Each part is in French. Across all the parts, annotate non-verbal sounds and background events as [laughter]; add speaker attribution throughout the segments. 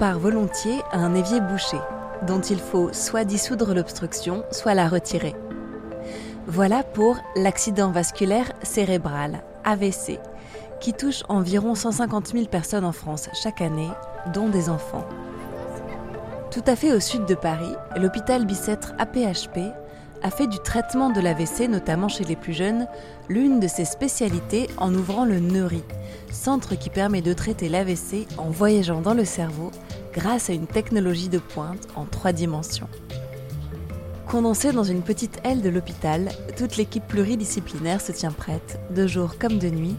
Speaker 1: compare volontiers à un évier bouché, dont il faut soit dissoudre l'obstruction, soit la retirer. Voilà pour l'accident vasculaire cérébral, AVC, qui touche environ 150 000 personnes en France chaque année, dont des enfants. Tout à fait au sud de Paris, l'hôpital Bicêtre APHP a fait du traitement de l'AVC, notamment chez les plus jeunes, l'une de ses spécialités en ouvrant le Neuri, centre qui permet de traiter l'AVC en voyageant dans le cerveau grâce à une technologie de pointe en trois dimensions. Condensée dans une petite aile de l'hôpital, toute l'équipe pluridisciplinaire se tient prête, de jour comme de nuit,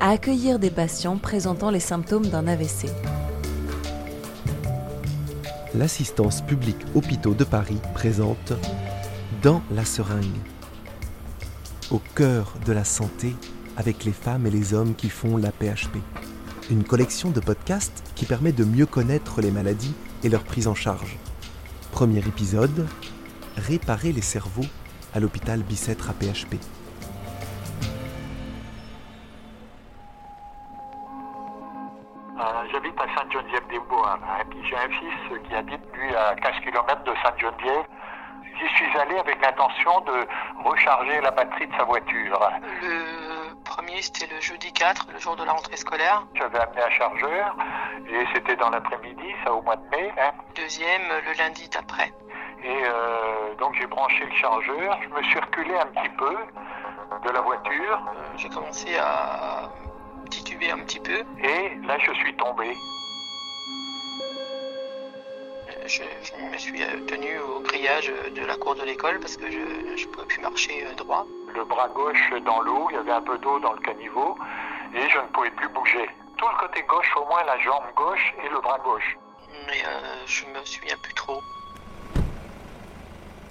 Speaker 1: à accueillir des patients présentant les symptômes d'un AVC.
Speaker 2: L'assistance publique hôpitaux de Paris présente Dans la seringue. Au cœur de la santé avec les femmes et les hommes qui font la PHP. Une collection de podcasts qui permet de mieux connaître les maladies et leur prise en charge. Premier épisode, réparer les cerveaux à l'hôpital Bicêtre à PHP.
Speaker 3: Euh, J'habite à Sainte-Geneviève-des-Bois. j'ai un fils qui habite, lui, à 15 km de Sainte-Geneviève. J'y suis allé avec l'intention de recharger la batterie de sa voiture.
Speaker 4: Le premier, c'était le jeudi 4, le jour de la rentrée scolaire.
Speaker 3: J'avais amené un chargeur et c'était dans l'après-midi, ça au mois de mai. hein.
Speaker 4: Deuxième, le lundi d'après.
Speaker 3: Et euh, donc j'ai branché le chargeur, je me suis reculé un petit peu de la voiture
Speaker 4: Euh, J'ai commencé à tituber un petit peu.
Speaker 3: et là je suis tombé.
Speaker 4: Euh, Je, je me suis euh, tenu au grillage de la cour de l'école parce que je ne pouvais plus marcher euh, droit.
Speaker 3: Le bras gauche dans l'eau, il y avait un peu d'eau dans le caniveau et je ne pouvais plus bouger. Tout le côté gauche, au moins la jambe gauche et le bras gauche.
Speaker 4: Mais euh, je me souviens plus trop.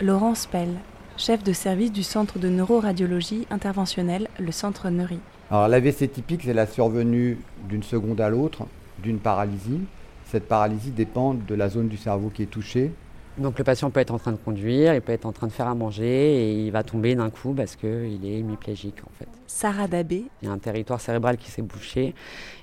Speaker 1: Laurence Pell, chef de service du centre de neuroradiologie interventionnelle, le centre Neuri.
Speaker 5: Alors l'AVC typique, c'est la survenue d'une seconde à l'autre d'une paralysie. Cette paralysie dépend de la zone du cerveau qui est touchée.
Speaker 6: Donc le patient peut être en train de conduire, il peut être en train de faire à manger et il va tomber d'un coup parce qu'il est hémiplégique en fait.
Speaker 1: Sarah Dabé,
Speaker 6: Il y a un territoire cérébral qui s'est bouché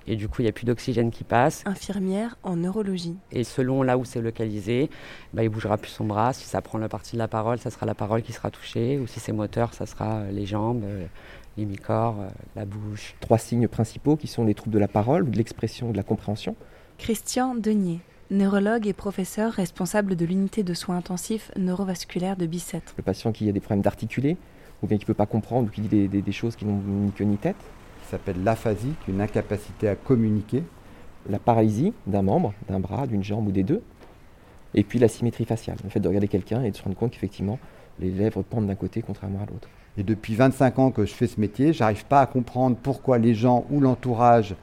Speaker 6: et du coup il n'y a plus d'oxygène qui passe.
Speaker 1: infirmière en neurologie.
Speaker 6: Et selon là où c'est localisé, bah, il bougera plus son bras. Si ça prend la partie de la parole, ça sera la parole qui sera touchée. Ou si c'est moteur, ça sera euh, les jambes, euh, l'hémicorps, euh, la bouche.
Speaker 7: trois signes principaux qui sont les troubles de la parole, de l'expression, de la compréhension.
Speaker 1: Christian Denier, neurologue et professeur responsable de l'unité de soins intensifs neurovasculaires de Bicêtre.
Speaker 7: Le patient qui a des problèmes d'articuler, ou bien qui ne peut pas comprendre, ou qui dit des, des- des choses qui n'ont ni queue ni tête.
Speaker 5: Ça s'appelle l'aphasie, qui est une incapacité à communiquer.
Speaker 7: La paralysie d'un membre, d'un bras, d'une jambe ou des deux. Et puis la symétrie faciale, le fait de regarder quelqu'un et de se rendre compte qu'effectivement, les lèvres pendent d'un côté contrairement à l'autre.
Speaker 5: Et depuis 25 ans que je fais ce métier, j'arrive pas à comprendre pourquoi les gens ou l'entourage,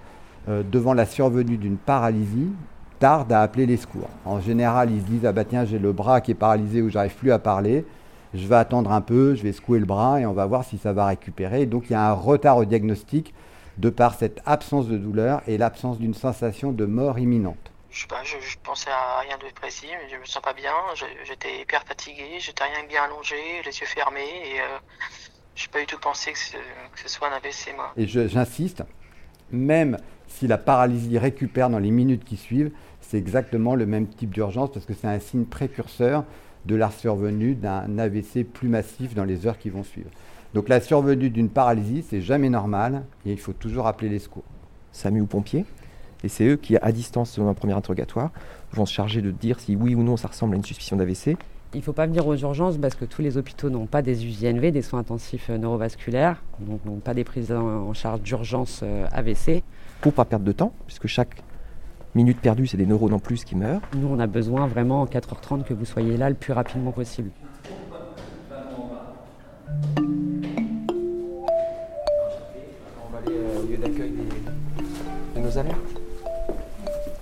Speaker 5: euh, devant la survenue d'une paralysie, tardent à appeler les secours. En général, ils se disent ah bah tiens j'ai le bras qui est paralysé ou j'arrive plus à parler. Je vais attendre un peu, je vais secouer le bras et on va voir si ça va récupérer. Donc il y a un retard au diagnostic de par cette absence de douleur et l'absence d'une sensation de mort imminente.
Speaker 4: Je sais pas, je, je pensais à rien de précis, mais je me sens pas bien. Je- J'étais hyper fatigué, j'étais rien que bien allongé, les yeux fermés et euh, j'ai pas du tout pensé que ce, que ce soit un AVC moi.
Speaker 5: Et je- j'insiste, même si la paralysie récupère dans les minutes qui suivent, c'est exactement le même type d'urgence parce que c'est un signe précurseur de la survenue d'un AVC plus massif dans les heures qui vont suivre. Donc la survenue d'une paralysie, c'est jamais normal et il faut toujours appeler les secours.
Speaker 7: SAMU ou pompiers. Et c'est eux qui, à distance, selon un premier interrogatoire, vont se charger de dire si oui ou non ça ressemble à une suspicion d'AVC.
Speaker 6: Il ne faut pas venir aux urgences parce que tous les hôpitaux n'ont pas des UJNV, des soins intensifs euh, neurovasculaires, donc n'ont pas des prises en, charge d'urgence euh, AVC.
Speaker 7: Pour pas perdre de temps, puisque chaque minute perdue, c'est des neurones en plus qui meurent.
Speaker 6: Nous, on a besoin vraiment en 4h30 que vous soyez là le plus rapidement possible.
Speaker 7: On va aller au lieu d'accueil de nos alertes.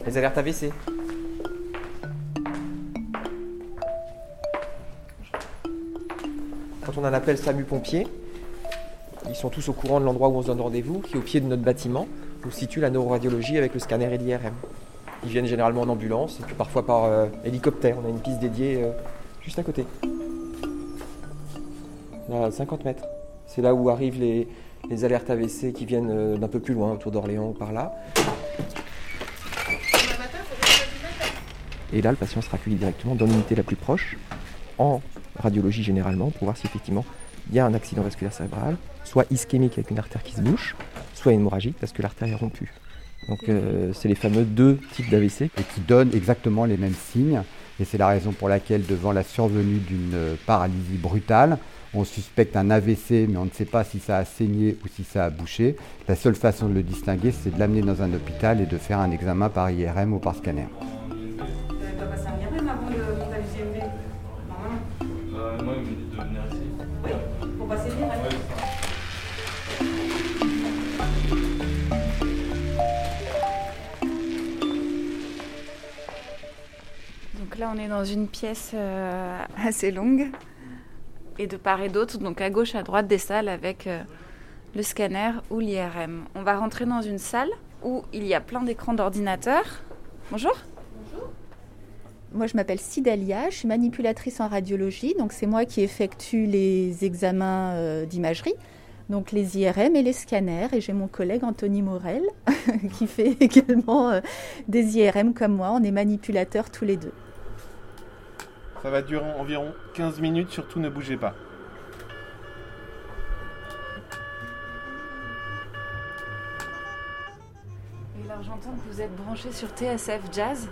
Speaker 7: Les alertes AVC. Quand on a un appel SAMU pompier, ils sont tous au courant de l'endroit où on se donne rendez-vous, qui est au pied de notre bâtiment, où se situe la neuroradiologie avec le scanner et l'IRM. Ils viennent généralement en ambulance et puis parfois par euh, hélicoptère. On a une piste dédiée euh, juste à côté. Là, à 50 mètres. C'est là où arrivent les, les alertes AVC qui viennent euh, d'un peu plus loin, autour d'Orléans ou par là. Et là, le patient sera accueilli directement dans l'unité la plus proche, en radiologie généralement, pour voir si effectivement il y a un accident vasculaire cérébral, soit ischémique avec une artère qui se bouche, soit hémorragique parce que l'artère est rompue. Donc euh, c'est les fameux deux types d'AVC.
Speaker 5: Et qui donnent exactement les mêmes signes. Et c'est la raison pour laquelle, devant la survenue d'une paralysie brutale, on suspecte un AVC, mais on ne sait pas si ça a saigné ou si ça a bouché. La seule façon de le distinguer, c'est de l'amener dans un hôpital et de faire un examen par IRM ou par scanner.
Speaker 8: Donc là, on est dans une pièce euh, assez longue et de part et d'autre, donc à gauche, à droite des salles avec euh, le scanner ou l'IRM. On va rentrer dans une salle où il y a plein d'écrans d'ordinateurs. Bonjour.
Speaker 9: Moi, je m'appelle Sidalia, je suis manipulatrice en radiologie, donc c'est moi qui effectue les examens euh, d'imagerie, donc les IRM et les scanners, et j'ai mon collègue Anthony Morel [laughs] qui fait [laughs] également euh, des IRM comme moi, on est manipulateurs tous les deux.
Speaker 10: Ça va durer environ 15 minutes, surtout ne bougez pas.
Speaker 8: Et alors j'entends que vous êtes branché sur TSF Jazz.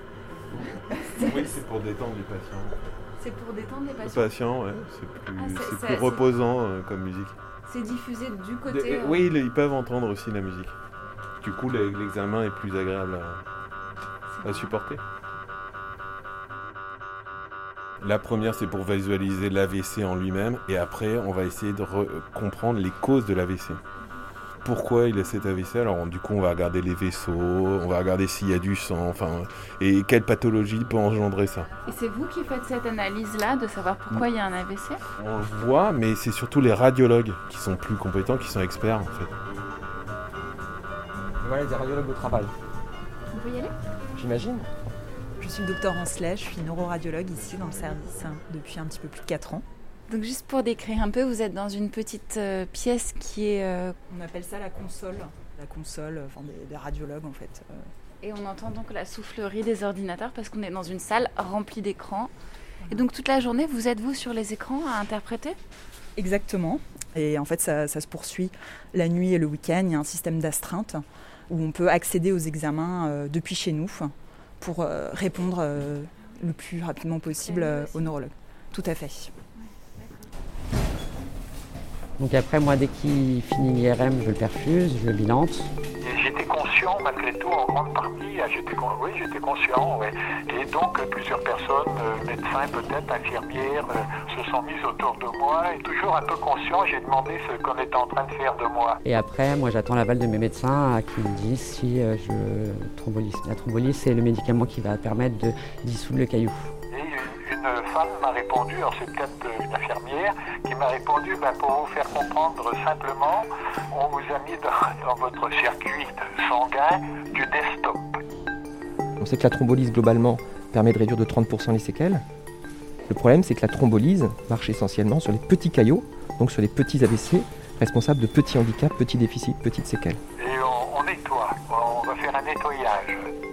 Speaker 10: Oui, [laughs] c'est pour détendre les patients.
Speaker 8: C'est pour détendre les
Speaker 10: Les
Speaker 8: patients.
Speaker 10: patients, ouais, c'est plus,
Speaker 8: Ah, c'est-
Speaker 10: c'est
Speaker 8: c'est-
Speaker 10: plus
Speaker 8: c'est-
Speaker 10: reposant euh, comme musique.
Speaker 8: C'est diffusé du côté. euh,
Speaker 10: oui, ils, peuvent entendre aussi la musique. Du coup, le- l'examen est plus agréable à, à supporter. La première, c'est pour visualiser l'AVC en lui-même, et après, on va essayer de re- comprendre les causes de l'AVC. Pourquoi il a cet AVC Alors, on- du coup, on va regarder les vaisseaux, on va regarder s'il y a du sang, enfin, et quelle pathologie peut engendrer ça.
Speaker 8: Et c'est vous qui faites cette analyse-là de savoir pourquoi il y a un AVC
Speaker 10: On le voit, mais c'est surtout les radiologues qui sont plus compétents, qui sont experts en fait.
Speaker 7: Voilà des radiologues au travail,
Speaker 8: On peut y aller?
Speaker 7: J'imagine.
Speaker 11: Je suis le docteur Ancelet, je suis neuroradiologue ici dans le service hein, depuis un petit peu plus de 4 ans.
Speaker 8: Donc juste pour décrire un peu, vous êtes dans une petite euh, pièce qui est... euh,
Speaker 11: On appelle ça la console, la console enfin, des, des radiologues en fait. Euh,
Speaker 8: et on entend donc la soufflerie des ordinateurs parce qu'on est dans une salle remplie d'écrans. Et donc toute la journée, vous êtes vous sur les écrans à interpréter?
Speaker 11: Exactement. Et en fait, ça, ça se poursuit la nuit et le week-end. Il y a un système d'astreinte où on peut accéder aux examens euh, depuis chez nous pour euh, répondre euh, le plus rapidement possible euh, aux neurologues. Tout à fait.
Speaker 6: Donc après, moi, dès qu'il finit l'IRM, je le perfuse, je le bilante.
Speaker 3: Et j'étais conscient, malgré tout, en grande partie. ah, J'étais, oui, j'étais conscient, ouais. Et donc, euh, plusieurs personnes, euh, médecins peut-être, infirmières, euh, se sont mises autour de moi. Et toujours un peu conscient, j'ai demandé ce qu'on était en train de faire de moi.
Speaker 6: Et après, moi, j'attends l'aval de mes médecins qui me disent si je thrombolyse. La thrombolyse, c'est le médicament qui va permettre de dissoudre le caillou.
Speaker 3: Une, femme m'a répondu, alors c'est peut-être une infirmière, qui m'a répondu, ben, pour vous faire comprendre simplement, on vous a mis dans, [laughs] dans votre circuit sanguin du desktop.
Speaker 7: On sait que la thrombolyse globalement permet de réduire de 30% les séquelles. Le problème, c'est que la thrombolyse marche essentiellement sur les petits caillots, donc sur les petits AVC, responsables de petits handicaps, petits déficits, petites séquelles.
Speaker 3: Et on, on nettoie, on va faire un nettoyage.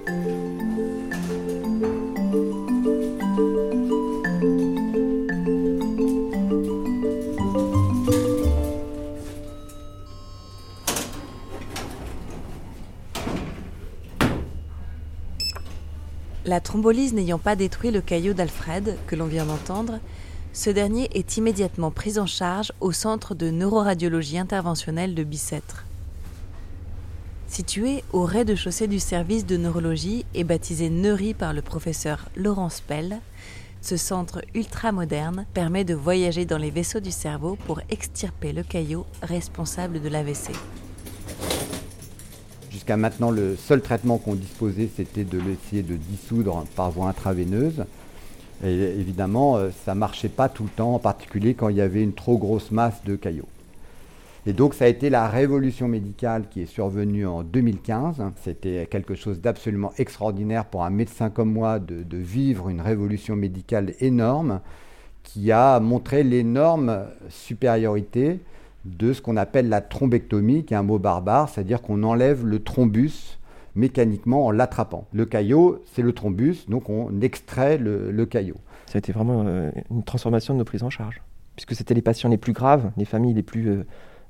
Speaker 1: La thrombolyse n'ayant pas détruit le caillot d'Alfred, que l'on vient d'entendre, ce dernier est immédiatement pris en charge au centre de neuroradiologie interventionnelle de Bicêtre. Situé au rez-de-chaussée du service de neurologie et baptisé Neury par le professeur Laurence Pell, ce centre ultra-moderne permet de voyager dans les vaisseaux du cerveau pour extirper le caillot responsable de l'AVC.
Speaker 5: Jusqu'à maintenant, le seul traitement qu'on disposait, c'était de l'essayer de dissoudre par voie intraveineuse. Et évidemment, euh, ça ne marchait pas tout le temps, en particulier quand il y avait une trop grosse masse de caillots. Et donc, ça a été la révolution médicale qui est survenue en 2015. C'était quelque chose d'absolument extraordinaire pour un médecin comme moi de, de vivre une révolution médicale énorme qui a montré l'énorme supériorité de ce qu'on appelle la thrombectomie, qui est un mot barbare, c'est-à-dire qu'on enlève le thrombus mécaniquement en l'attrapant. Le caillot, c'est le thrombus, donc on extrait le, caillot.
Speaker 7: Ça a été vraiment euh, une transformation de nos prises en charge, puisque c'était les patients les plus graves, les familles les plus, euh,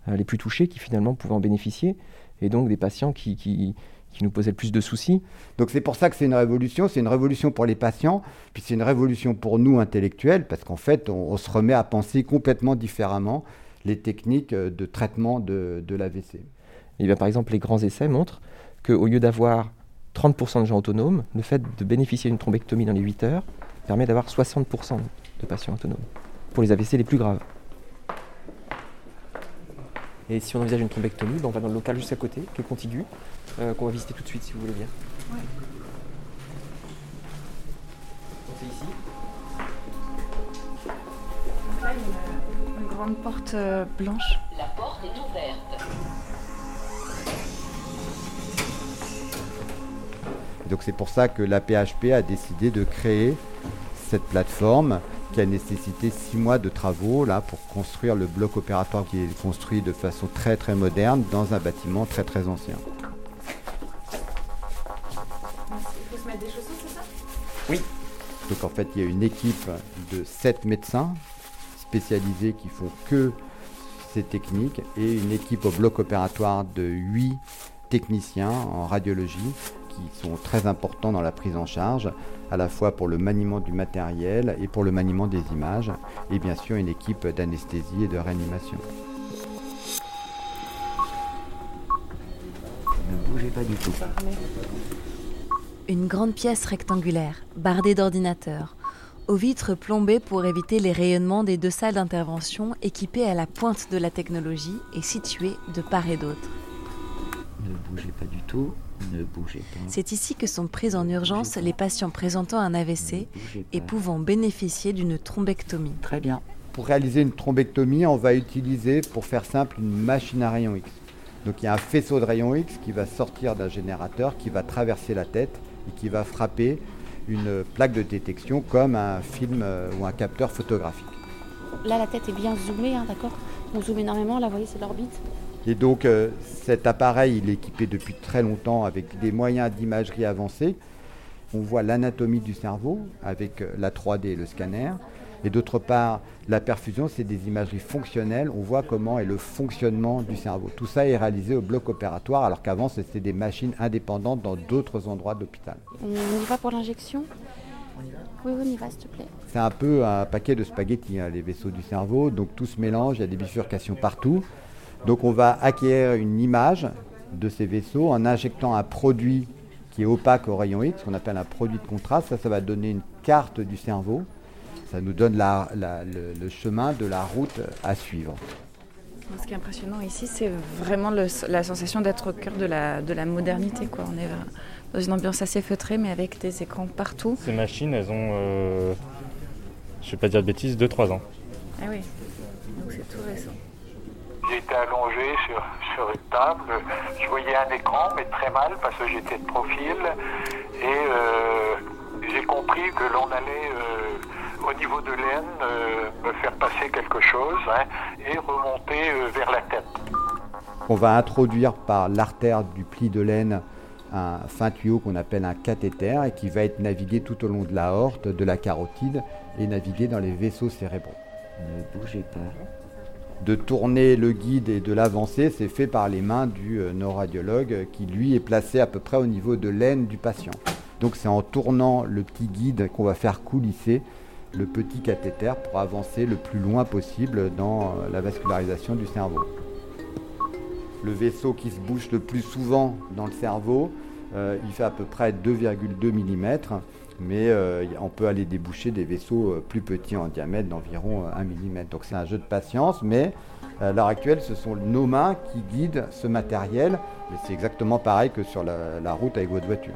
Speaker 7: les plus touchées qui finalement pouvaient en bénéficier, et donc des patients qui, qui, qui nous posaient le plus de soucis.
Speaker 5: Donc c'est pour ça que c'est une révolution, c'est une révolution pour les patients, puis c'est une révolution pour nous intellectuels, parce qu'en fait on, se remet à penser complètement différemment les techniques euh, de traitement de, de l'AVC.
Speaker 7: Et bien, par exemple, les grands essais montrent qu'au lieu d'avoir 30% de gens autonomes, le fait de bénéficier d'une thrombectomie dans les 8 heures permet d'avoir 60% de patients autonomes, pour les AVC les plus graves. Et si on envisage une thrombectomie, ben, on va dans le local juste à côté, qui est contigu, euh, qu'on va visiter tout de suite si vous voulez bien. Ouais.
Speaker 8: Grande porte euh, blanche. La porte est ouverte.
Speaker 5: Donc c'est pour ça que la PHP a décidé de créer cette plateforme qui a nécessité six mois de travaux là pour construire le bloc opératoire qui est construit de façon très très moderne dans un bâtiment très très ancien.
Speaker 8: Il faut se mettre des chaussons, c'est ça?
Speaker 5: Oui. Donc en fait, il y a une équipe de sept médecins spécialisés qui font que ces techniques et une équipe au bloc opératoire de huit techniciens en radiologie qui sont très importants dans la prise en charge, à la fois pour le maniement du matériel et pour le maniement des images, et bien sûr une équipe d'anesthésie et de réanimation.
Speaker 12: Ne bougez pas du tout.
Speaker 1: Une grande pièce rectangulaire, bardée d'ordinateurs, aux vitres plombées pour éviter les rayonnements des deux salles d'intervention équipées à la pointe de la technologie et situées de part et d'autre.
Speaker 12: Ne bougez pas du tout. Ne bougez pas.
Speaker 1: C'est ici que sont prises en urgence les patients présentant un AVC et pouvant bénéficier d'une thrombectomie.
Speaker 12: Très bien.
Speaker 5: Pour réaliser une thrombectomie, on va utiliser, pour faire simple, une machine à rayon X. Donc il y a un faisceau de rayon X qui va sortir d'un générateur, qui va traverser la tête et qui va frapper une plaque de détection comme un film euh, ou un capteur photographique.
Speaker 13: Là, la tête est bien zoomée, hein, d'accord On zoome énormément, là, vous voyez, c'est l'orbite.
Speaker 5: Et donc euh, cet appareil, il est équipé depuis très longtemps avec des moyens d'imagerie avancés. On voit l'anatomie du cerveau avec euh, la 3D et le scanner. Et d'autre part, la perfusion, c'est des imageries fonctionnelles. On voit comment est le fonctionnement du cerveau. Tout ça est réalisé au bloc opératoire, alors qu'avant, c'était des machines indépendantes dans d'autres endroits de l'hôpital.
Speaker 13: On y va pour l'injection? Oui, on y va, s'il te plaît.
Speaker 5: C'est un peu un paquet de spaghettis, hein, les vaisseaux du cerveau. Donc tout se mélange, il y a des bifurcations partout. Donc on va acquérir une image de ces vaisseaux en injectant un produit qui est opaque au rayon X, qu'on appelle un produit de contraste. Ça, ça va donner une carte du cerveau. Ça nous donne le, chemin de la route à suivre.
Speaker 8: Ce qui est impressionnant ici, c'est vraiment la sensation d'être au cœur de la, de la modernité. Quoi. On est dans une ambiance assez feutrée, mais avec des écrans partout.
Speaker 14: Ces machines, elles ont, euh, je ne vais pas dire de bêtises, 2-3 ans.
Speaker 8: Ah oui, donc c'est tout récent.
Speaker 3: J'étais allongé sur, sur une table, je voyais un écran, mais très mal parce que j'étais de profil. Et euh, j'ai compris que l'on allait euh, au niveau de l'aine euh, me faire passer quelque chose hein, et remonter vers la tête.
Speaker 5: On va introduire par l'artère du pli de laine un fin tuyau qu'on appelle un cathéter et qui va être navigué tout au long de la horte, de la carotide et navigué dans les vaisseaux cérébraux.
Speaker 12: Ne bougez pas
Speaker 5: de tourner le guide et de l'avancer, c'est fait par les mains du euh, neuroradiologue qui lui est placé à peu près au niveau de l'aine du patient. Donc c'est en tournant le petit guide qu'on va faire coulisser le petit cathéter pour avancer le plus loin possible dans euh, la vascularisation du cerveau. Le vaisseau qui se bouche le plus souvent dans le cerveau, euh, il fait à peu près 2,2 mm mais euh, on peut aller déboucher des vaisseaux plus petits en diamètre d'environ 1 euh, mm. Donc c'est un jeu de patience, mais à l'heure actuelle, ce sont nos mains qui guident ce matériel, mais c'est exactement pareil que sur la, route avec votre voiture.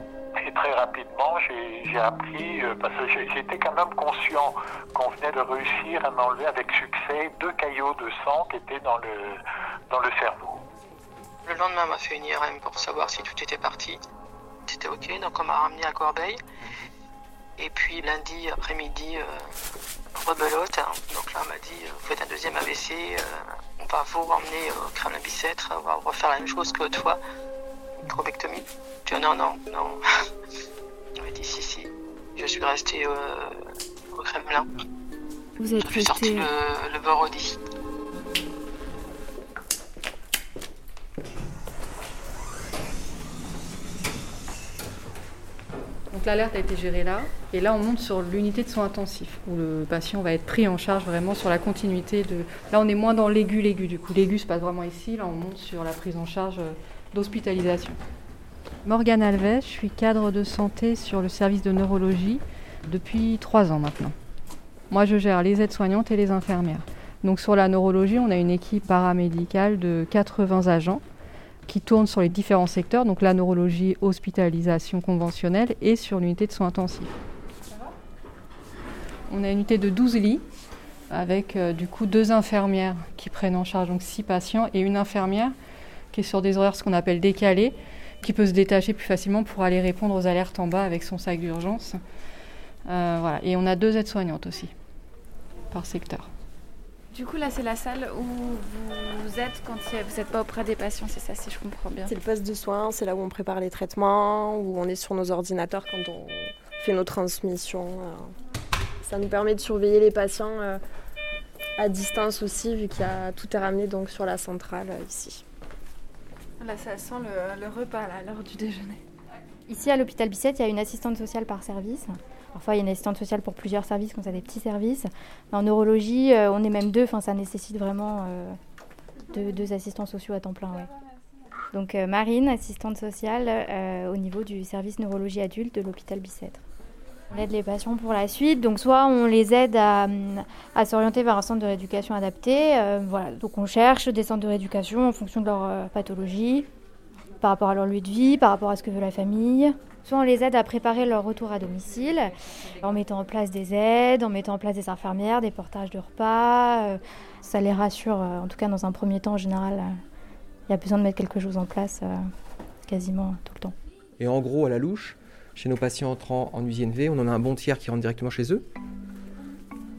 Speaker 3: Rapidement, j'ai appris, parce que j'étais quand même conscient qu'on venait de réussir à m'enlever avec succès deux caillots de sang qui étaient dans le, dans le cerveau.
Speaker 4: Le lendemain, on m'a fait une IRM pour savoir si tout était parti. C'était OK, donc on m'a ramené à Corbeil. Et puis lundi après-midi, euh, rebelote. Hein. Donc là, on m'a dit, euh, vous faites un deuxième AVC, euh, on va vous emmener au crâne bicêtre, on va refaire la même chose que fois. microbectomie. Je dis non, non, non. [laughs] Il m'a dit si, si. Je suis restée euh, au Kremlin.
Speaker 8: Vous êtes
Speaker 4: Je suis sortie
Speaker 8: resté.
Speaker 4: le, le vendredi.
Speaker 15: Donc l'alerte a été gérée là, et là on monte sur l'unité de soins intensifs, où le patient va être pris en charge vraiment sur la continuité de... Là on est moins dans l'aigu-l'aigu, du coup l'aigu se passe vraiment ici, là on monte sur la prise en charge euh, d'hospitalisation. Morgane Alves, je suis cadre de santé sur le service de neurologie depuis trois ans maintenant. Moi je gère les aides-soignantes et les infirmières. Donc sur la neurologie, on a une équipe paramédicale de 80 agents qui tournent sur les différents secteurs, donc la neurologie, hospitalisation conventionnelle et sur l'unité de soins intensifs. On a une unité de 12 lits avec euh, du coup deux infirmières qui prennent en charge donc six patients et une infirmière qui est sur des horaires ce qu'on appelle décalés, qui peut se détacher plus facilement pour aller répondre aux alertes en bas avec son sac d'urgence. Euh, voilà. Et on a deux aides-soignantes aussi par secteur.
Speaker 8: Du coup, là, c'est la salle où vous êtes quand vous n'êtes pas auprès des patients, c'est ça, si je comprends bien.
Speaker 16: C'est le poste de soins, c'est là où on prépare les traitements, où on est sur nos ordinateurs quand on fait nos transmissions. euh. Ça nous permet de surveiller les patients euh, à distance aussi, vu qu'il y a tout est ramené donc sur la centrale ici.
Speaker 8: Là, ça sent le, repas, là, l'heure du déjeuner.
Speaker 17: Ici, à l'hôpital Bicêtre, il y a une assistante sociale par service. Parfois, il y a une assistante sociale pour plusieurs services, quand ça des petits services. En neurologie, euh, on est même deux. Enfin, ça nécessite vraiment euh, deux, assistants sociaux à temps plein. Donc, euh, Marine, assistante sociale au niveau du service neurologie adulte de l'hôpital Bicêtre. On aide les patients pour la suite. Donc, soit on les aide à, s'orienter vers un centre de rééducation adapté. euh, voilà. Donc, on cherche des centres de rééducation en fonction de leur euh, pathologie par rapport à leur lieu de vie, par rapport à ce que veut la famille. Soit on les aide à préparer leur retour à domicile, en mettant en place des aides, en mettant en place des infirmières, des portages de repas. euh, Ça les rassure, en tout cas dans un premier temps en général. Il y a besoin de mettre quelque chose en place quasiment tout le temps.
Speaker 7: Et en gros, à la louche, chez nos patients entrant en USINV, on en a un bon tiers qui rentre directement chez eux.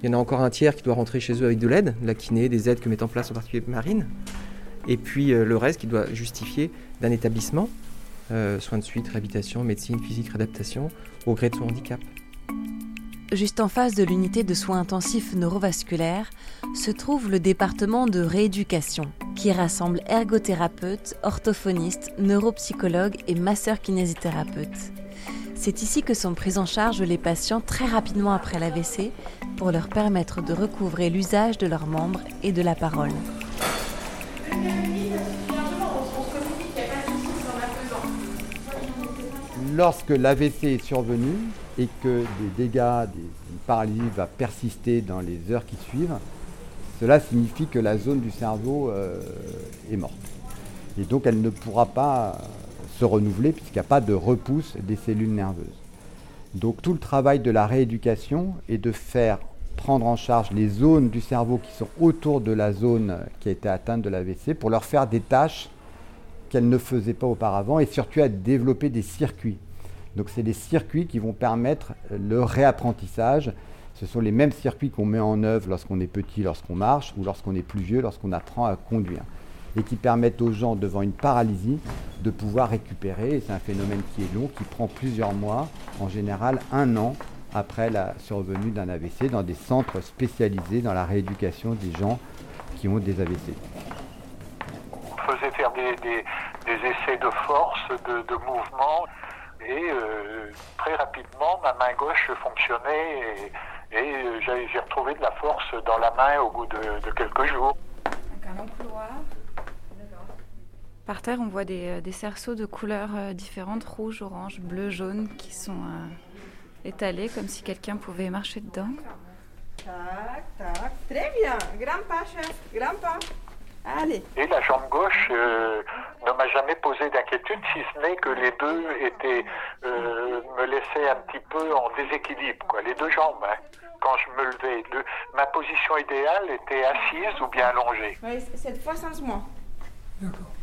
Speaker 7: Il y en a encore un tiers qui doit rentrer chez eux avec de l'aide, de la kiné, des aides que met en place en particulier Marine. Et puis euh, le reste qui doit justifier d'un établissement, euh, soins de suite, réhabilitation, médecine, physique, réadaptation, au gré de son handicap.
Speaker 1: Juste en face de l'unité de soins intensifs neurovasculaires se trouve le département de rééducation, qui rassemble ergothérapeutes, orthophonistes, neuropsychologues et masseurs kinésithérapeutes. C'est ici que sont pris en charge les patients très rapidement après l'AVC pour leur permettre de recouvrer l'usage de leurs membres et de la parole.
Speaker 5: Lorsque l'AVC est survenu et que des dégâts, des, une paralysie va persister dans les heures qui suivent, cela signifie que la zone du cerveau euh, est morte. Et donc elle ne pourra pas se renouveler puisqu'il n'y a pas de repousse des cellules nerveuses. Donc tout le travail de la rééducation est de faire prendre en charge les zones du cerveau qui sont autour de la zone qui a été atteinte de l'AVC pour leur faire des tâches qu'elles ne faisaient pas auparavant et surtout à développer des circuits. Donc c'est des circuits qui vont permettre le réapprentissage. Ce sont les mêmes circuits qu'on met en œuvre lorsqu'on est petit, lorsqu'on marche, ou lorsqu'on est plus vieux, lorsqu'on apprend à conduire. Et qui permettent aux gens devant une paralysie de pouvoir récupérer. Et c'est un phénomène qui est long, qui prend plusieurs mois, en général un an après la survenue d'un AVC, dans des centres spécialisés dans la rééducation des gens qui ont des AVC.
Speaker 3: On faisait faire des, des- des essais de force, de, de mouvement, et euh, très rapidement, ma main gauche fonctionnait, et, et, euh, j'ai j'ai retrouvé de la force dans la main au bout de, de quelques jours.
Speaker 8: Donc un long couloir. Par terre, on voit des, euh, des cerceaux de couleurs euh, différentes, rouge, orange, bleu, jaune, qui sont euh, étalés comme si quelqu'un pouvait marcher dedans.
Speaker 18: Tac, tac. Très bien. Grand pas, chef. Grand pas. Allez.
Speaker 3: Et la jambe gauche euh, ne m'a jamais posé d'inquiétude, si ce n'est que les deux étaient, euh, me laissaient un petit peu en déséquilibre, quoi. Les deux jambes, hein. quand je me levais. Le- ma position idéale était assise ou bien allongée.
Speaker 18: Oui, cette fois sans moi.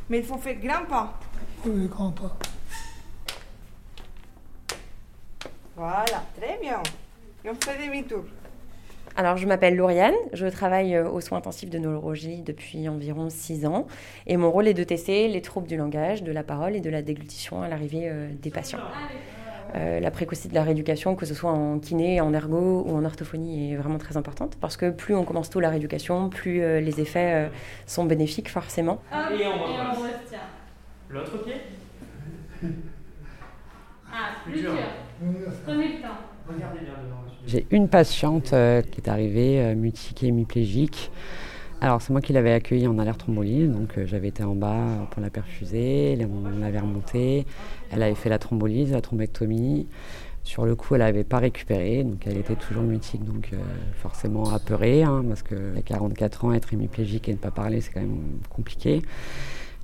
Speaker 18: Mais il faut faire grand pas.
Speaker 19: Oui, grand pas.
Speaker 18: Voilà, très bien. Et on fait demi-tour.
Speaker 19: Alors, je m'appelle Lauriane, je travaille euh, aux soins intensifs de neurologie depuis environ 6 ans et mon rôle est de tester les troubles du langage, de la parole et de la déglutition à l'arrivée euh, des patients. Euh, la précocité de la rééducation, que ce soit en kiné, en ergo ou en orthophonie, est vraiment très importante parce que plus on commence tôt la rééducation, plus les effets sont bénéfiques forcément.
Speaker 20: Et on. L'autre pied? Ah, plus dur. Prenez le temps. Regardez bien devant.
Speaker 6: J'ai une patiente euh, qui est arrivée euh, mutique et hémiplégique. Alors c'est moi qui l'avais accueillie en alerte thrombolyse, donc euh, j'avais été en bas pour la perfuser, on l'avait remontée, elle avait fait la thrombolyse, la thrombectomie. Sur le coup, elle n'avait pas récupéré, donc elle était toujours mutique, donc forcément apeurée, hein, parce qu'à 44 ans, être hémiplégique et ne pas parler, c'est quand même compliqué.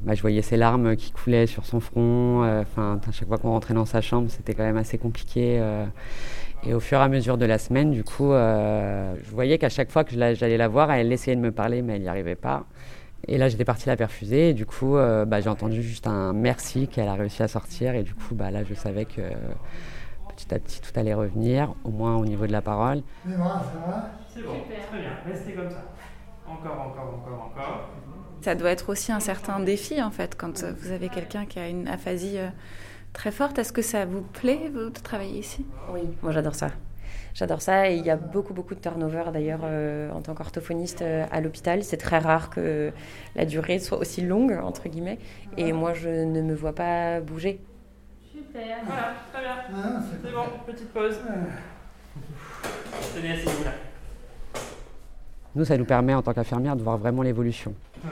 Speaker 6: Bah, je voyais ses larmes qui coulaient sur son front. Enfin, à chaque fois qu'on rentrait dans sa chambre, c'était quand même assez compliqué. Et au fur et à mesure de la semaine, du coup, euh, je voyais qu'à chaque fois que j'allais la voir, elle essayait de me parler, mais elle n'y arrivait pas. Et là, j'étais partie la perfuser. Et du coup, euh, bah, j'ai entendu juste un merci qu'elle a réussi à sortir. Et du coup, bah, là, je savais que petit à petit, tout allait revenir, au moins au niveau de la parole.
Speaker 20: C'est bon, très bien. Restez comme ça. Encore, encore, encore, encore.
Speaker 8: Ça doit être aussi un certain défi, en fait, quand vous avez quelqu'un qui a une aphasie. Très forte. Est-ce que ça vous plaît de travailler ici?
Speaker 19: Oui, moi j'adore ça. J'adore ça et il y a beaucoup beaucoup de turnover d'ailleurs euh, en tant qu'orthophoniste euh, à l'hôpital. C'est très rare que la durée soit aussi longue entre guillemets et moi je ne me vois pas bouger.
Speaker 20: Super, voilà, très bien. Ah, c'est bon, petite pause. Tenez, asseyez-vous là.
Speaker 6: Nous, ça nous permet en tant qu'infirmière de voir vraiment l'évolution.
Speaker 20: Ok.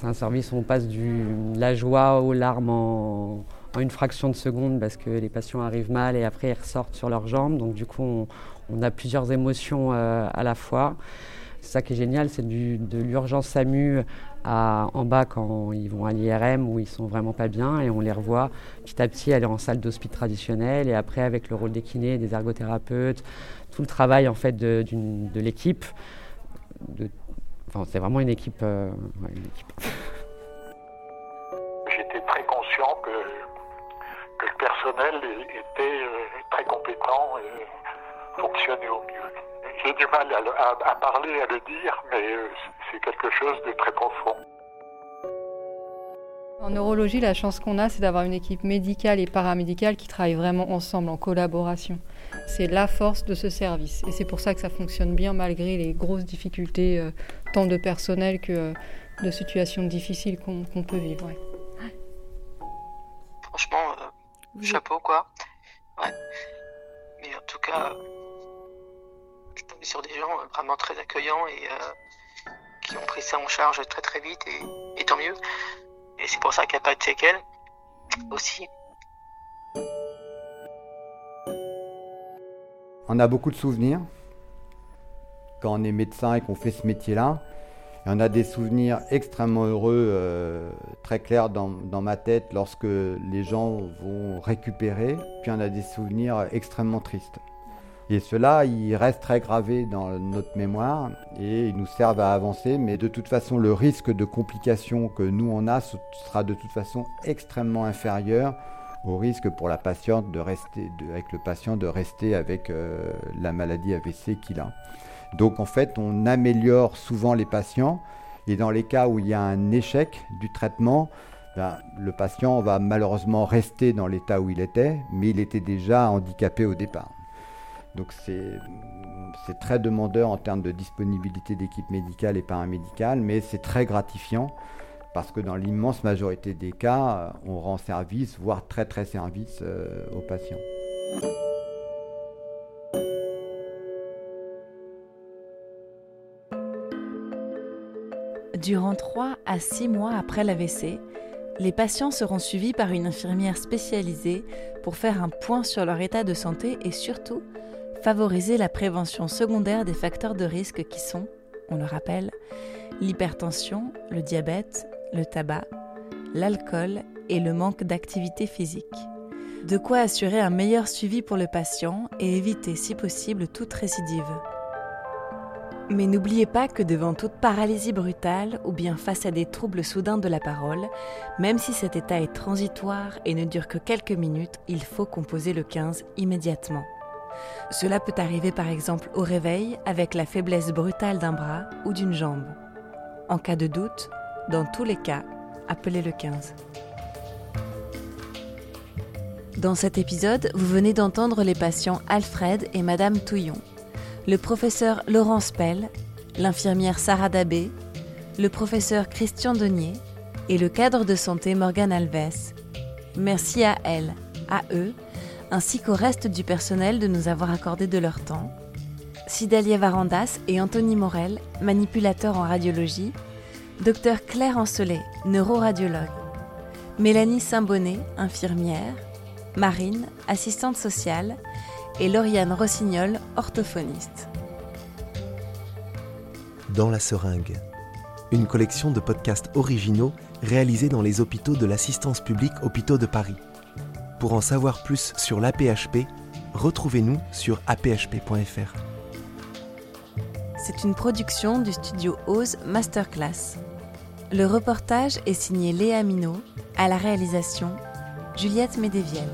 Speaker 6: C'est un service où on passe de la joie aux larmes en, une fraction de seconde parce que les patients arrivent mal et après ils ressortent sur leurs jambes. Donc du coup, on, a plusieurs émotions euh, à la fois. C'est ça qui est génial, c'est de l'urgence SAMU en bas quand ils vont à l'IRM où ils sont vraiment pas bien et on les revoit petit à petit aller en salle d'hospice traditionnelle et après avec le rôle des kinés, des ergothérapeutes, tout le travail en fait de, l'équipe, Enfin, c'est vraiment une équipe. Euh, [laughs]
Speaker 3: J'étais très conscient que, que le personnel était euh, très compétent et fonctionnait au mieux. J'ai du mal à, parler, à le dire, mais euh, c'est quelque chose de très profond.
Speaker 15: En neurologie, la chance qu'on a, c'est d'avoir une équipe médicale et paramédicale qui travaillent vraiment ensemble, en collaboration. C'est la force de ce service. Et c'est pour ça que ça fonctionne bien malgré les grosses difficultés tant de personnel que euh, de situations difficiles qu'on peut vivre.
Speaker 4: Franchement, euh, chapeau quoi. Ouais. Mais en tout cas, je suis sur des gens vraiment très accueillants et euh, qui ont pris ça en charge très très vite et, et tant mieux. Et c'est pour ça qu'il n'y a pas de séquelles aussi.
Speaker 5: On a beaucoup de souvenirs quand on est médecin et qu'on fait ce métier-là. on a des souvenirs extrêmement heureux, euh, très clairs dans, ma tête lorsque les gens vont récupérer. Puis on a des souvenirs extrêmement tristes. Et cela, ils restent très gravés dans notre mémoire et ils nous servent à avancer. Mais de toute façon, le risque de complications que nous on a sera de toute façon extrêmement inférieur au risque pour la patiente de rester, avec le patient de rester avec euh, la maladie AVC qu'il a. Donc en fait, on améliore souvent les patients et dans les cas où il y a un échec du traitement, ben, le patient va malheureusement rester dans l'état où il était, mais il était déjà handicapé au départ. Donc c'est très demandeur en termes de disponibilité d'équipe médicale et paramédicale, mais c'est très gratifiant parce que dans l'immense majorité des cas, on rend service, voire très très service euh, aux patients.
Speaker 1: Durant 3 à 6 mois après l'AVC, les patients seront suivis par une infirmière spécialisée pour faire un point sur leur état de santé et surtout favoriser la prévention secondaire des facteurs de risque qui sont, on le rappelle, l'hypertension, le diabète, le tabac, l'alcool et le manque d'activité physique. De quoi assurer un meilleur suivi pour le patient et éviter si possible toute récidive. Mais n'oubliez pas que devant toute paralysie brutale ou bien face à des troubles soudains de la parole, même si cet état est transitoire et ne dure que quelques minutes, il faut composer le 15 immédiatement. Cela peut arriver par exemple au réveil avec la faiblesse brutale d'un bras ou d'une jambe. En cas de doute, dans tous les cas, appelez le 15. Dans cet épisode, vous venez d'entendre les patients Alfred et Madame Touillon, le professeur Laurence Pell, l'infirmière Sarah Dabé, le professeur Christian Denier et le cadre de santé Morgan Alves. Merci à elle, à eux, ainsi qu'au reste du personnel de nous avoir accordé de leur temps. Sidalia Varandas et Anthony Morel, manipulateurs en radiologie, Docteur Claire Ancelet, neuroradiologue, Mélanie Saint-Bonnet, infirmière, Marine, assistante sociale, et Lauriane Rossignol, orthophoniste.
Speaker 2: Dans la seringue, une collection de podcasts originaux réalisés dans les hôpitaux de l'assistance publique Hôpitaux de Paris. Pour en savoir plus sur l'APHP, retrouvez-nous sur aphp.fr.
Speaker 1: C'est une production du studio Ose Masterclass. Le reportage est signé Léa Minot, à la réalisation Juliette Médévielle.